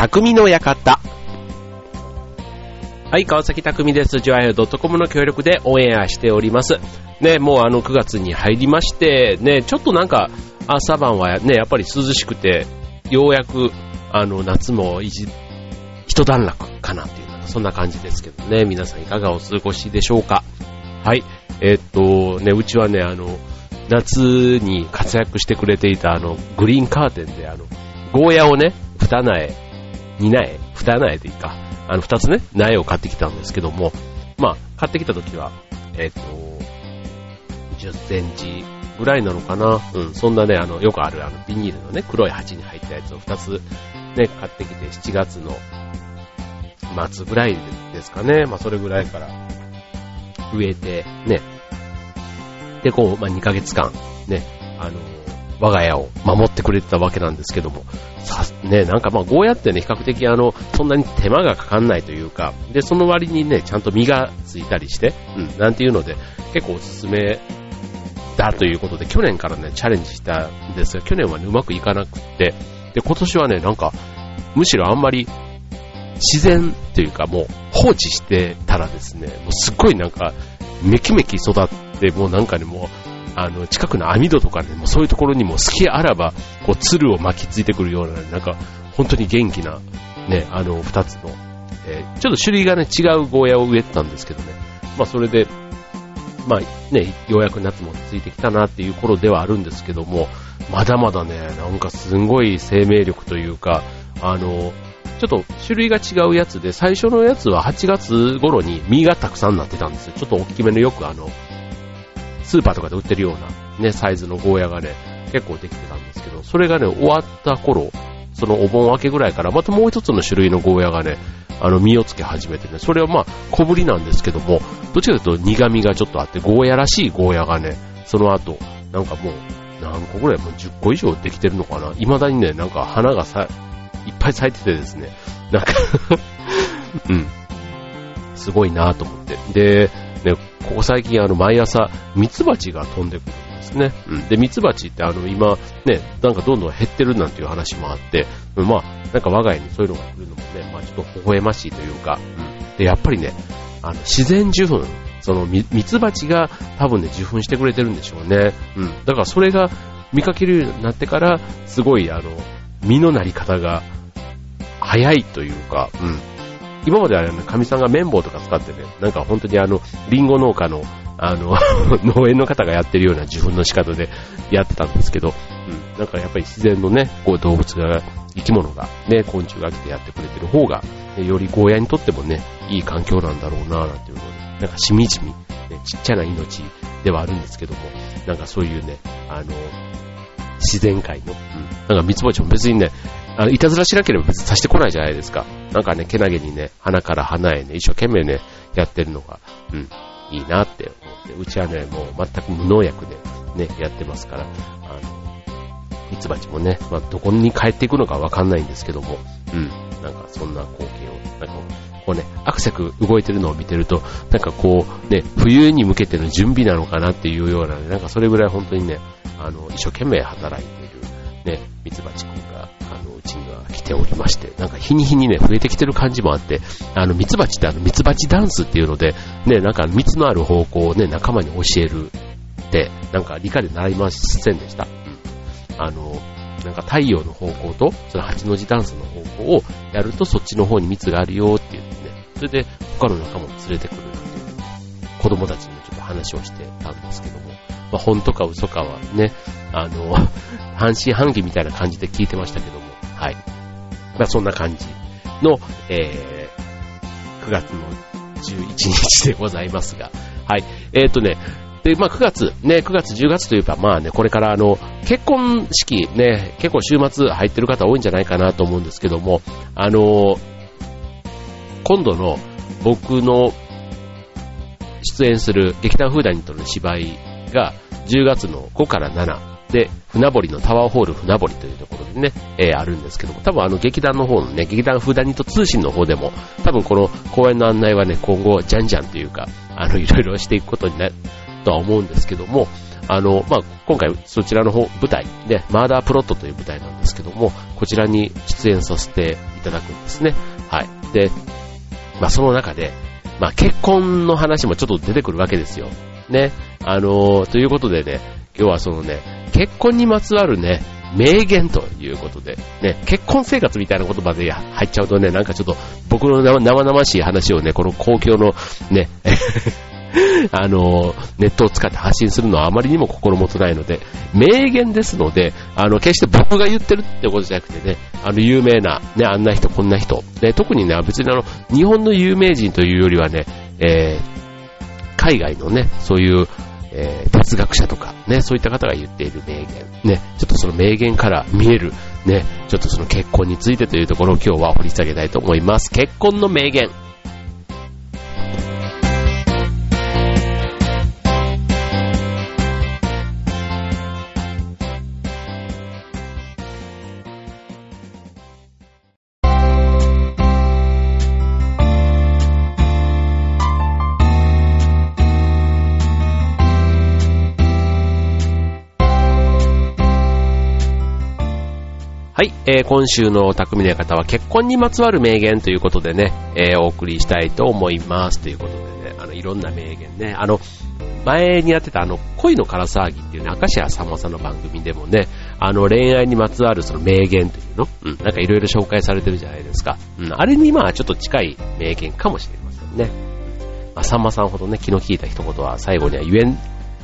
匠の館。はい、川崎匠です。ジョアヘドットコムの協力でオンエアしております。ね、もうあの9月に入りまして、ね、ちょっとなんか朝晩はね、やっぱり涼しくて、ようやくあの夏も一段落かなっていうそんな感じですけどね、皆さんいかがお過ごしでしょうか。はい、えー、っとね、うちはね、あの、夏に活躍してくれていたあの、グリーンカーテンであの、ゴーヤをね、二苗、二苗、二苗でいいか、あの、二つね、苗を買ってきたんですけども、まあ、買ってきた時は、えー、っと、10センチぐらいなのかな？うん、そんなね、あの、よくあるあの、ビニールのね、黒い鉢に入ったやつを2つね、買ってきて、7月の末ぐらいですかね。まあ、それぐらいから植えて、ね。で、こう、まあ、2ヶ月間、ね、あの、我が家を守ってくれてたわけなんですけども、さ、ね、なんかまあ、ゴーヤってね、比較的あの、そんなに手間がかかんないというか、で、その割にね、ちゃんと実がついたりして、うん、なんていうので、結構おすすめだということで、去年からね、チャレンジしたんですが、去年はね、うまくいかなくって、で、今年はね、なんか、むしろあんまり自然というかもう放置してたらですね、もうすっごいなんか、めきめき育って、もうなんかね、もう、あの、近くの網戸とかね、もうそういうところにも好きあらば、こう、鶴を巻きついてくるような、なんか、本当に元気な、ね、あの、二つの、えー、ちょっと種類がね、違うゴーヤを植えてたんですけどね、まあそれで、まあね、ようやく夏もついてきたなっていう頃ではあるんですけども、まだまだね、なんかすごい生命力というか、あの、ちょっと種類が違うやつで、最初のやつは8月頃に実がたくさんなってたんですよ。ちょっと大きめのよくあの、スーパーとかで売ってるようなね、サイズのゴーヤがね、結構できてたんですけど、それがね、終わった頃、そのお盆明けぐらいからまたもう一つの種類のゴーヤがね、あの、実をつけ始めてね、それはまあ、小ぶりなんですけども、どっちかというと苦味がちょっとあって、ゴーヤらしいゴーヤがね、その後、なんかもう、何個ぐらい、もう10個以上できてるのかな未だにね、なんか花がさ、いっぱい咲いててですね、なんか うん、すごいなと思って。で、ね、ここ最近あの毎朝、ミツバチが飛んでくるんですね。うん。で、ミツバチってあの今、ね、なんかどんどん減ってるなんていう話もあって、まあ、なんか我が家にそういうのが来るのもね、まあちょっと微笑ましいというか、うん。で、やっぱりね、あの、自然受粉、そのミツバチが多分ね、受粉してくれてるんでしょうね。うん。だからそれが見かけるようになってから、すごいあの、実のなり方が早いというか、うん。今まではね、神さんが綿棒とか使ってね、なんか本当にあの、リンゴ農家の、あの 農園の方がやってるような受粉の仕方でやってたんですけど、うん。なんかやっぱり自然のね、こう動物が、生き物が、ね、昆虫が来てやってくれてる方が、ね、よりゴーヤにとってもね、いい環境なんだろうなぁ、なんていうので、なんかしみじみ、ね、ちっちゃな命ではあるんですけども、なんかそういうね、あの、自然界の、うん、なんかミツバチも別にね、あの、いたずらしなければ別に刺してこないじゃないですか。なんかね、けなげにね、鼻から鼻へね、一生懸命ね、やってるのが、うん、いいなって思って、うちはね、もう全く無農薬でね、やってますから、あの、ミツバチもね、まあ、どこに帰っていくのかわかんないんですけども、うん、なんかそんな光景を、なんかこうね、アクセク動いてるのを見てると、なんかこう、ね、冬に向けての準備なのかなっていうような、ね、なんかそれぐらい本当にね、あの、一生懸命働いている、ね、ミツバチくんが、ておりまして、なんか日に日にね、増えてきてる感じもあって、あの、ミツバチってあの、ミツバチダンスっていうので、ね、なんか蜜のある方向をね、仲間に教えるって、なんか理科で習いませんでした。うん。あの、なんか太陽の方向と、その8の字ダンスの方向をやるとそっちの方に蜜があるよって言ってね、それで他の仲間を連れてくるなんていう子供たちにちょっと話をしてたんですけども、まあ、本とか嘘かはね、あの、半信半疑みたいな感じで聞いてましたけども、はい。まあ、そんな感じの、えー、9月の11日でございますが、はい。えっ、ー、とね、で、まあ、9月、ね、9月、10月といえば、まあね、これからあの、結婚式ね、結構週末入ってる方多いんじゃないかなと思うんですけども、あの、今度の僕の出演する劇団フーダニットの芝居が10月の5から7で、船堀のタワーホール船堀というところでね、えー、あるんですけども、多分あの劇団の方のね、劇団フーダニット通信の方でも、多分この公演の案内はね、今後、じゃんじゃんというか、あの、いろいろしていくことになるとは思うんですけども、あの、まあ、今回そちらの方、舞台、ね、マーダープロットという舞台なんですけども、こちらに出演させていただくんですね。はい。で、まあ、その中で、まあ、結婚の話もちょっと出てくるわけですよ。ね。あのー、ということでね、今日はそのね、結婚にまつわるね、名言ということで、ね、結婚生活みたいな言葉で入っちゃうとね、なんかちょっと僕の生々しい話をね、この公共のね、あの、ネットを使って発信するのはあまりにも心もとないので、名言ですので、あの、決して僕が言ってるってことじゃなくてね、あの、有名な、ね、あんな人、こんな人、ね、特にね、別にあの、日本の有名人というよりはね、えー、海外のね、そういう、えー、哲学者とか、ね、そういった方が言っている名言、ね、ちょっとその名言から見える、ね、ちょっとその結婚についてというところを今日は掘り下げたいと思います。結婚の名言。ー、今週の匠の方は結婚にまつわる名言ということでね、えー、お送りしたいと思います。ということでね、あの、いろんな名言ね、あの、前にやってたあの、恋のから騒ぎっていうね、明石家さんまさんの番組でもね、あの、恋愛にまつわるその名言というの、うん、なんかいろいろ紹介されてるじゃないですか。うん、あれにまあちょっと近い名言かもしれませんね。まあ、さんまさんほどね、気の利いた一言は最後には言え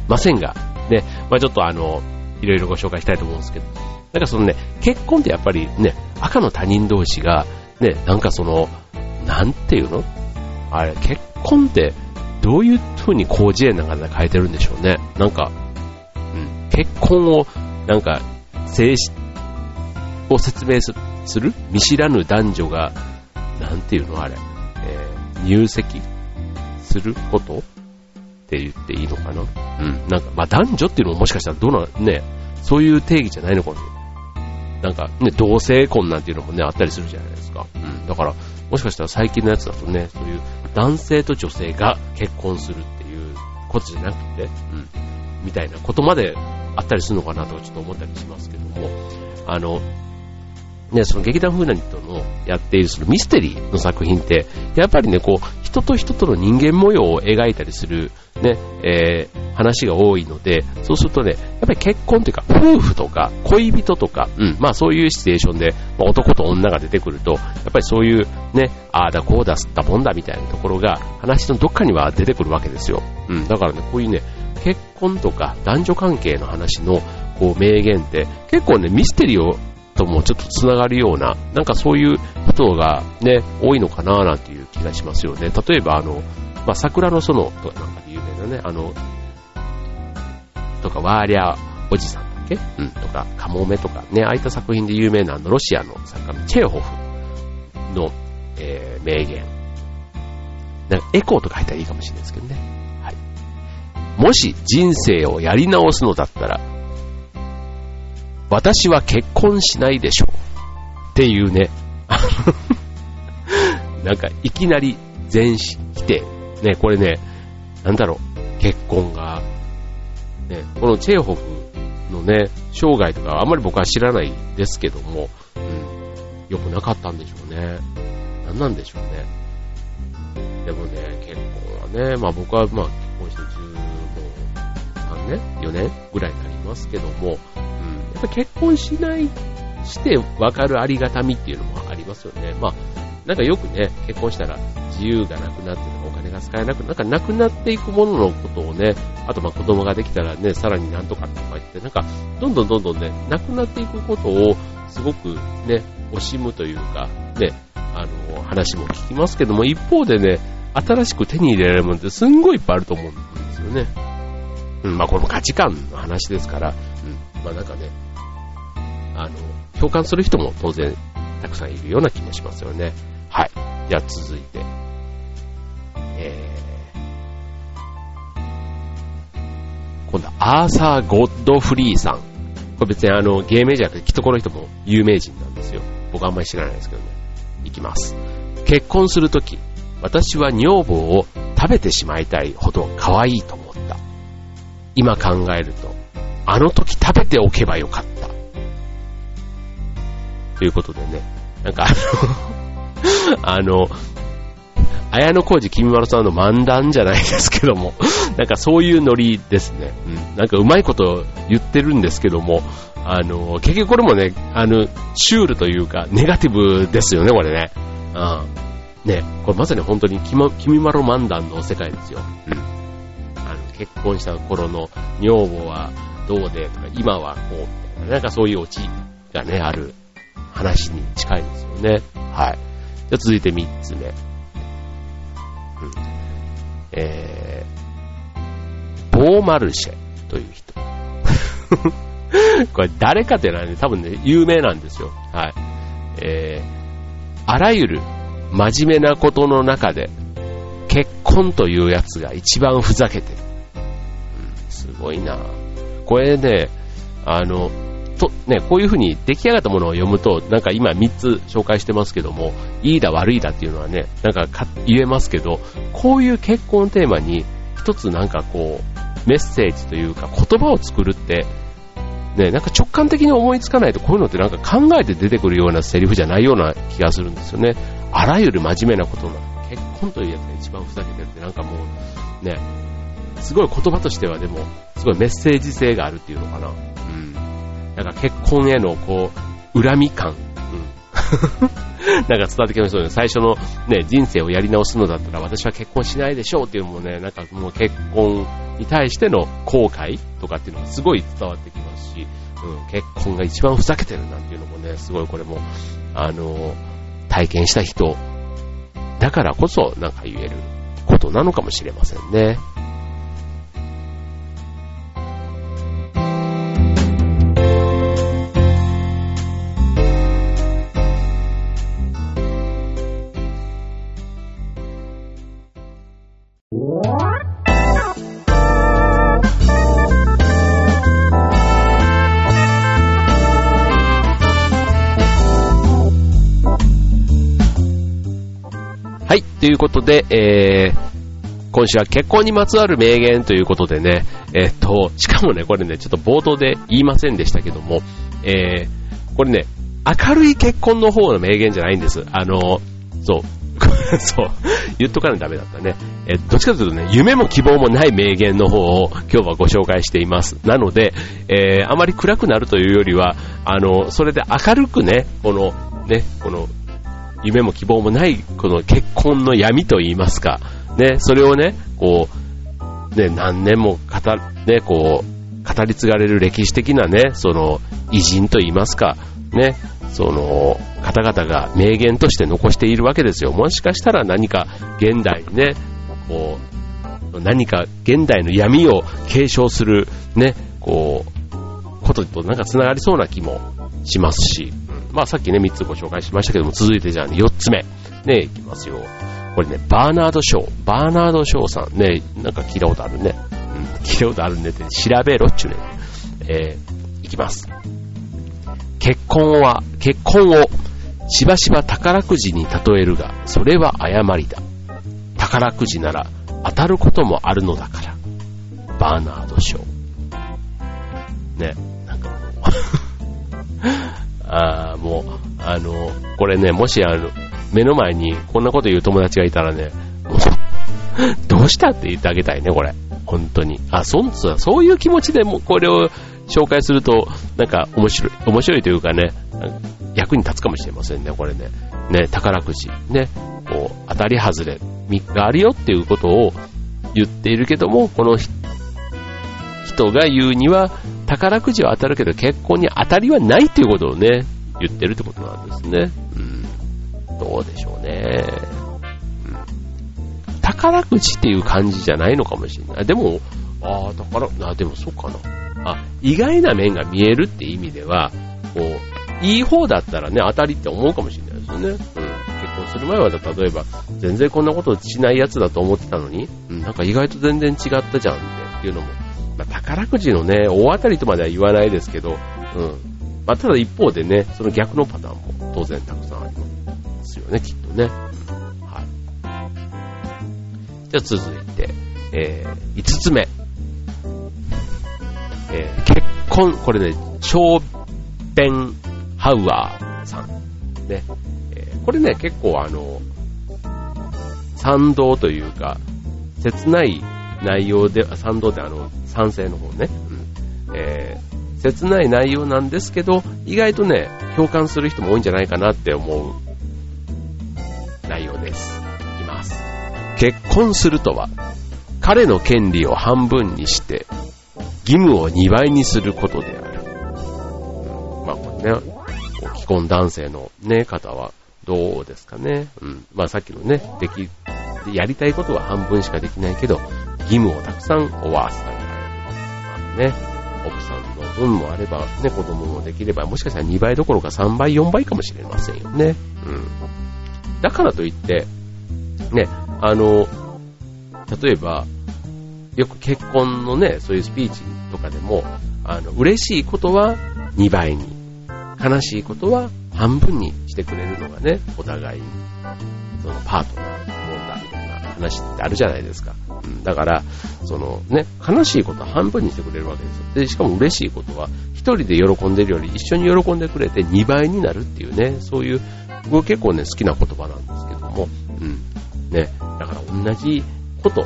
ませんが、ね、まあちょっとあの、いろいろご紹介したいと思うんですけど、なんかそのね、結婚ってやっぱりね、赤の他人同士が、ね、なんかその、なんていうの？あれ、結婚ってどういう風に工事園なんかで変えてるんでしょうね。なんか、うん、結婚を、なんか、静止を説明する？見知らぬ男女が、なんていうの？あれ、えー、入籍することって言っていいのかな？うん。なんか、まあ男女っていうのももしかしたらどうな、ね、そういう定義じゃないのかもななんかね、同性婚なんていうのもね、あったりするじゃないですか。うん。だから、もしかしたら最近のやつだとね、そういう男性と女性が結婚するっていうことじゃなくて、うん。みたいなことまであったりするのかなとちょっと思ったりしますけども、あの、ね、その劇団フーナニットのやっているそのミステリーの作品って、やっぱりね、こう、人と人との人間模様を描いたりする、ね、えー、話が多いので、そうするとね、やっぱり結婚というか、夫婦とか、恋人とか、うん、まあそういうシチュエーションで、まあ、男と女が出てくると、やっぱりそういうね、ああだこうだすったもんだみたいなところが、話のどっかには出てくるわけですよ。うん、だからね、こういうね、結婚とか男女関係の話のこう名言って結構ねミステリーをともちょっとつながるような、なんかそういう人がね、多いのかななんていう気がしますよね。例えばあの、まあ、桜の園とかなんかで有名なね、あの、とか、ワーリャおじさんだっけ？うん、とか、カモメとかね、ああいった作品で有名なあの、ロシアの作家のチェーホフの、えー、名言。なんかエコーとか入ったらいいかもしれないですけどね。はい。もし人生をやり直すのだったら、私は結婚しないでしょう。っていうね。なんか、いきなり全否定。ね、これね、なんだろう、結婚が、ね、このチェーホフのね、生涯とかあんまり僕は知らないですけども、うん、良くなかったんでしょうね。何なんでしょうね。でもね、結婚はね、まあ僕はまあ結婚して13年 ?4 年ぐらいになりますけども、っぱ結婚しない、して分かるありがたみっていうのもありますよね。まあ、なんかよくね、結婚したら自由がなくなってお金が使えなく、なんかなくなっていくもののことをね、あとまあ子供ができたらね、さらになんとかとか言って、なんか、どんどんどんどんね、なくなっていくことをすごくね、惜しむというか、ね、あの、話も聞きますけども、一方でね、新しく手に入れられるものってすんごいいっぱいあると思うんですよね。うん、まあこれも価値観の話ですから、うん、まあなんかね、あの、共感する人も当然たくさんいるような気もしますよね。はい。じゃあ続いて、えー、今度はアーサー・ゴッドフリーさん。これ別にあの、芸名じゃなくて、きっとこの人も有名人なんですよ。僕あんまり知らないですけどね。いきます。結婚するとき、私は女房を食べてしまいたいほど可愛いと思った。今考えると、あの時食べておけばよかった。ということでね、なんかあの、あの、綾小路きみまろさんの漫談じゃないですけども、なんかそういうノリですね。うん。なんかうまいこと言ってるんですけども、あの、結局これもね、あの、シュールというか、ネガティブですよね、これね。うん。ね、これまさに本当にきみまろ漫談の世界ですよ。うん。あの、結婚した頃の女房はどうでとか、今はこう、みたいな、んかそういうオチがね、ある話に近いですよね。はい。じゃ続いて3つ目。うん。えー、ボーマルシェという人。これ誰かっていうのはね、多分ね、有名なんですよ。はい。えー、あらゆる真面目なことの中で、結婚というやつが一番ふざけてる。うん、すごいなぁこれね、あの、と、ね、こういうふうに出来上がったものを読むと、なんか今3つ紹介してますけども、いいだ悪いだっていうのはね、なんか言えますけど、こういう結婚テーマに一つなんかこう、メッセージというか言葉を作るって、ね、なんか直感的に思いつかないとこういうのってなんか考えて出てくるようなセリフじゃないような気がするんですよね。あらゆる真面目なことの結婚というやつが一番ふざけてるってなんかもう、ね、すごい言葉としてはでも、すごいメッセージ性があるっていうのかな。なんか結婚へのこう、恨み感。うん。なんか伝わってきましたね。最初のね、人生をやり直すのだったら私は結婚しないでしょうっていうのもね、なんかもう結婚に対しての後悔とかっていうのがすごい伝わってきますし、うん、結婚が一番ふざけてるなんていうのもね、すごいこれも、あの、体験した人だからこそなんか言えることなのかもしれませんね。はいということで、えー、今週は結婚にまつわる名言ということでね、えっ、と、しかもね、これね、ちょっと冒頭で言いませんでしたけども、えー、これね、明るい結婚の方の名言じゃないんです。あの、そう、そう、言っとかないとダメだったね。えどっちかというとね、夢も希望もない名言の方を今日はご紹介しています。なので、えー、あまり暗くなるというよりは、あの、それで明るくね、この、ね、この夢も希望もない、この結婚の闇と言いますか、ね、それをね、こう、ね、何年も語、ね、こう、語り継がれる歴史的なね、その、偉人と言いますか、ね、その、方々が名言として残しているわけですよ。もしかしたら何か現代にね、こう、何か現代の闇を継承する、ね、こう、こととなんか繋がりそうな気もしますし、まあさっきね、3つご紹介しましたけども、続いてじゃあね、4つ目。ね、いきますよ。これね、バーナード・ショー。バーナード・ショーさんね、なんか聞いたことあるね。うん、聞いたことあるねって調べろっちゅうね。えー、いきます。結婚は、結婚をしばしば宝くじに例えるが、それは誤りだ。宝くじなら当たることもあるのだから。バーナード・ショー。ね、なんかもうあもう、あの、これね、もしあの、目の前にこんなこと言う友達がいたらね、もう、どうしたって言ってあげたいね、これ。本当に。あ、そんつそういう気持ちでもこれを紹介すると、なんか面白い、面白いというかね、役に立つかもしれませんね、これね。ね、宝くじ。ね、こう、当たり外れがあるよっていうことを言っているけども、この人が言うには、宝くじは当たるけど結婚に当たりはないっていうことをね、言ってるってことなんですね。うん。どうでしょうね。うん。宝くじっていう感じじゃないのかもしれない。でも、ああ、宝、あ、でもそうかな。あ、意外な面が見えるって意味では、こう、いい方だったらね、当たりって思うかもしれないですよね。うん。結婚する前は、例えば、全然こんなことしないやつだと思ってたのに、うん、なんか意外と全然違ったじゃんっていうのもまあ、宝くじのね、大当たりとまでは言わないですけど、うん。まあ、ただ一方でね、その逆のパターンも当然たくさんありますよね、きっとね。はい。じゃあ続いて、えー、5つ目。えー、結婚、これね、ショーベンハウアーさん。ね。えー、これね、結構あの、賛同というか、切ない内容で、賛同であの、賛成の方ね。うん。えー、切ない内容なんですけど、意外とね、共感する人も多いんじゃないかなって思う内容です。いきます。結婚するとは、彼の権利を半分にして、義務を2倍にすることである。うん、まあこれね、既婚男性のね、方はどうですかね。うん。まあさっきのね、でき、やりたいことは半分しかできないけど、義務をたくさん負わせたりあね、奥さんの分もあれば、ね、子供もできれば、もしかしたら2倍どころか3倍、4倍かもしれませんよね。うん。だからといって、ね、あの、例えば、よく結婚のね、そういうスピーチとかでも、あの、嬉しいことは2倍に、悲しいことは半分にしてくれるのがね、お互いに、そのパートナーのもんだみたいな話ってあるじゃないですか。うん、だから、そのね、悲しいことは半分にしてくれるわけですよ。で、しかも嬉しいことは、一人で喜んでるより一緒に喜んでくれて2倍になるっていうね、そういう、僕結構ね、好きな言葉なんですけども、うん。ね、だから同じこと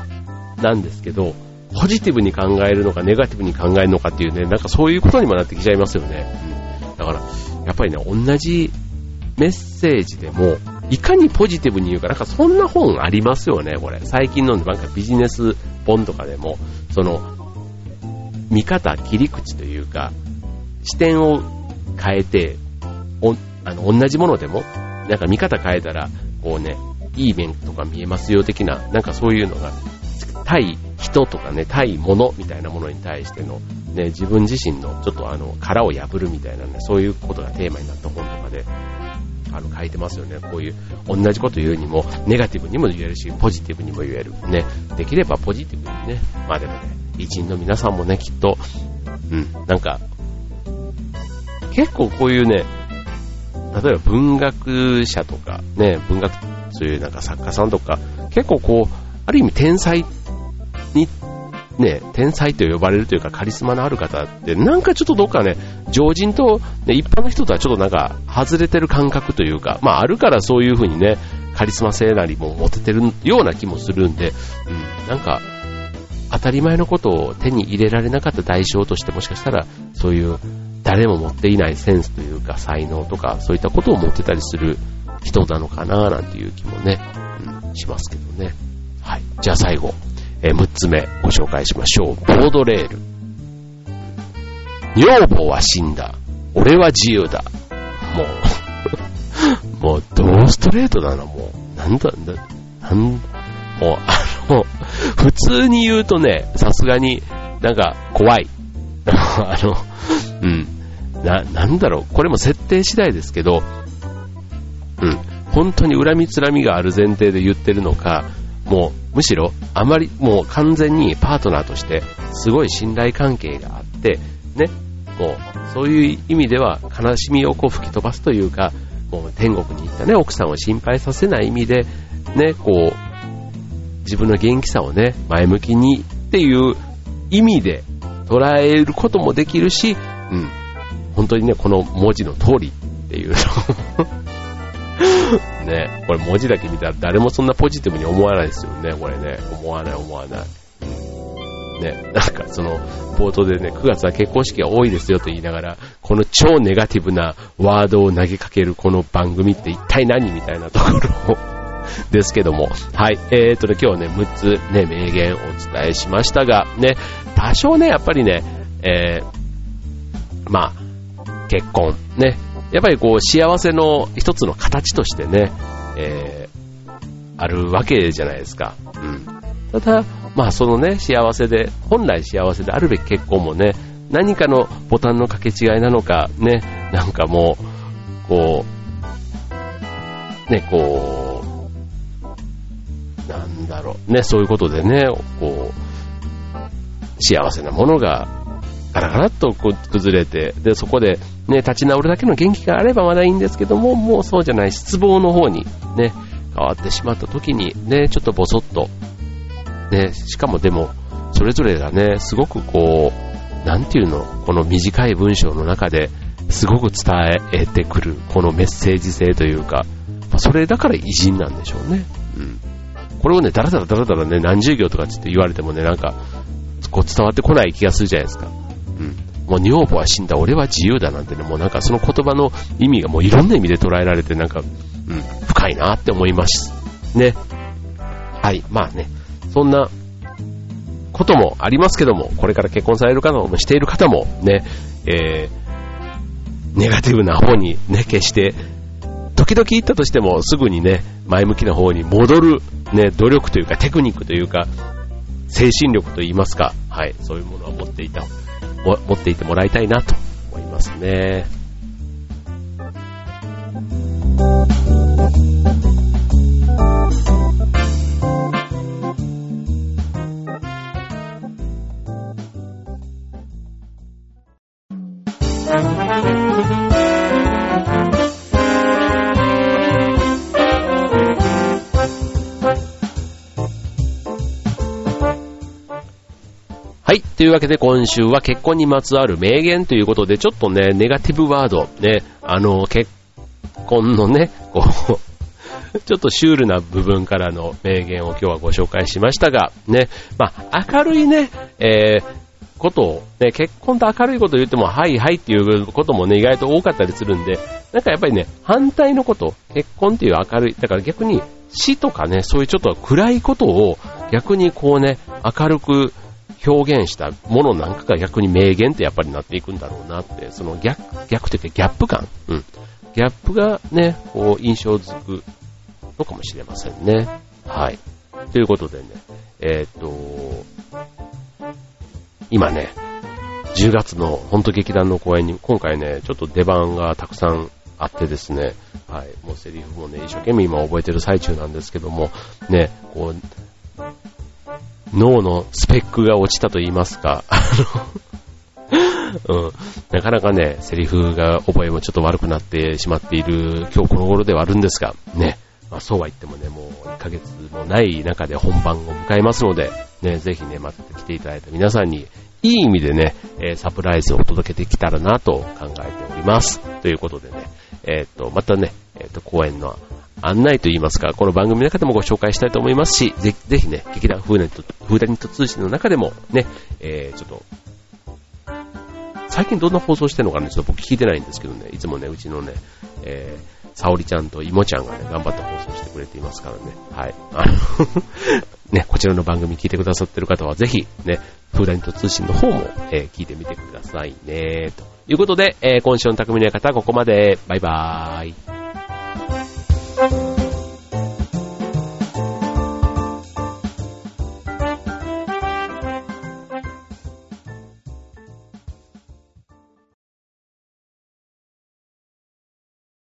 なんですけど、ポジティブに考えるのかネガティブに考えるのかっていうね、なんかそういうことにもなってきちゃいますよね。うん、だから、やっぱりね、同じメッセージでも、いかにポジティブに言うか、なんかそんな本ありますよね、これ。最近のなんかビジネス本とかでも、その、見方、切り口というか、視点を変えて、おあの同じものでも、なんか見方変えたら、こうね、いい面とか見えますよ的な、なんかそういうのが、対人とかね、対物みたいなものに対しての、ね、自分自身のちょっとあの、殻を破るみたいなね、そういうことがテーマになった本とかで、あの、書いてますよね。こういう、同じこと言うにも、ネガティブにも言えるし、ポジティブにも言える。ね。できればポジティブにね。まあでもね、偉人の皆さんもね、きっと、うん、なんか、結構こういうね、例えば文学者とか、ね、文学、そういうなんか作家さんとか、結構こう、ある意味天才に、ね、天才と呼ばれるというかカリスマのある方って、なんかちょっとどっかね、常人と、ね、一般の人とはちょっとなんか外れてる感覚というか、まああるからそういう風にね、カリスマ性なりも持ててるような気もするんで、うん、なんか、当たり前のことを手に入れられなかった代償としてもしかしたら、そういう誰も持っていないセンスというか才能とかそういったことを持ってたりする人なのかななんていう気もね、うん、しますけどね。はい。じゃあ最後、えー、6つ目ご紹介しましょう。ボードレール。女房は死んだ。俺は自由だ。もう もう、ドーストレートだな、もう。なんだ、なん、もう、あの、普通に言うとね、さすがになんか怖い。あの、うん。な、なんだろう、これも設定次第ですけど、うん。本当に恨みつらみがある前提で言ってるのか、もう、むしろ、あまり、もう完全にパートナーとして、すごい信頼関係があって、ね、もう、そういう意味では、悲しみをこう吹き飛ばすというか、もう天国に行ったね、奥さんを心配させない意味で、ね、こう、自分の元気さをね、前向きにっていう意味で捉えることもできるし、うん、本当にね、この文字の通りっていうの。ね、これ文字だけ見たら誰もそんなポジティブに思わないですよね、これね。思わない思わない。ね、なんかその、冒頭でね、9月は結婚式が多いですよと言いながら、この超ネガティブなワードを投げかけるこの番組って一体何みたいなところを ですけども。はい。えーとね、今日ね、6つね、名言をお伝えしましたが、ね、多少ね、やっぱりね、えー、まあ、結婚、ね、やっぱりこう幸せの一つの形としてね、えー、あるわけじゃないですか。うん。ただ、まあそのね、幸せで、本来幸せであるべき結婚もね、何かのボタンの掛け違いなのか、ね、なんかもう、こう、ね、こう、なんだろう、ね、そういうことでね、こう、幸せなものがガラガラっとこう崩れて、で、そこでね、立ち直るだけの元気があればまだいいんですけども、もうそうじゃない失望の方にね、変わってしまった時にね、ちょっとボソッと、ね、しかもでも、それぞれがね、すごくこう、なんていうの、この短い文章の中ですごく伝えてくる、このメッセージ性というか、それだから偉人なんでしょうね。うん。これをね、だらだらだらだらね、何十行とかって言われてもね、なんか、こう伝わってこない気がするじゃないですか。うん。もう女房は死んだ、俺は自由だなんてね、もうなんかその言葉の意味がもういろんな意味で捉えられて、なんか、うん、深いなって思います。ね。はい、まあね、そんなこともありますけども、これから結婚される方もしている方もね、えー、ネガティブな方にね、決して、時々言ったとしてもすぐにね、前向きな方に戻る、ね、努力というかテクニックというか、精神力といいますか、はい、そういうものは持っていた、持っていてもらいたいなと思いますね。はい。というわけで今週は結婚にまつわる名言ということで、ちょっとね、ネガティブワード、ね、あの、結婚のね、こう ちょっとシュールな部分からの名言を今日はご紹介しましたが、ね、まあ、明るいね、えー、ことを、ね、結婚と明るいことを言っても、はいはいっていうこともね、意外と多かったりするんで、なんかやっぱりね、反対のこと、結婚っていう明るい、だから逆に死とかね、そういうちょっと暗いことを逆にこうね、明るく表現したものなんかが逆に名言ってやっぱりなっていくんだろうなって、その逆、逆というかギャップ感、うん。ギャップがね、こう印象づくのかもしれませんね。はい。ということでね、えー、っと、今ね、10月の本当劇団の公演に今回ね、ちょっと出番がたくさんあってですね、はい、もうセリフもね、一生懸命今覚えてる最中なんですけども、ね、こう、脳のスペックが落ちたと言いますか、あのうん、なかなかね、セリフが覚えもちょっと悪くなってしまっている今日この頃ではあるんですが、ね、まあ、そうは言ってもね、もう1ヶ月もない中で本番を迎えますので、ね、ぜひね、待って来ていただいた皆さんに、いい意味でね、え、サプライズを届けてきたらなと考えております。ということでね、えっ、と、またね、えっ、と、公演の案内といいますか、この番組の中でもご紹介したいと思いますし、ぜぜひね、劇団フーダニット、フーダニット通信の中でもね、えー、ちょっと、最近どんな放送してるのかね、ちょっと僕聞いてないんですけどね、いつもね、うちのね、えー、沙織ちゃんと妹ちゃんがね、頑張って放送してくれていますからね、はい。あの ね、こちらの番組聞いてくださってる方はぜひ、ね、フーダニット通信の方も、えー、聞いてみてくださいね、ということで、えー、今週の匠の方はここまで、バイバーイ。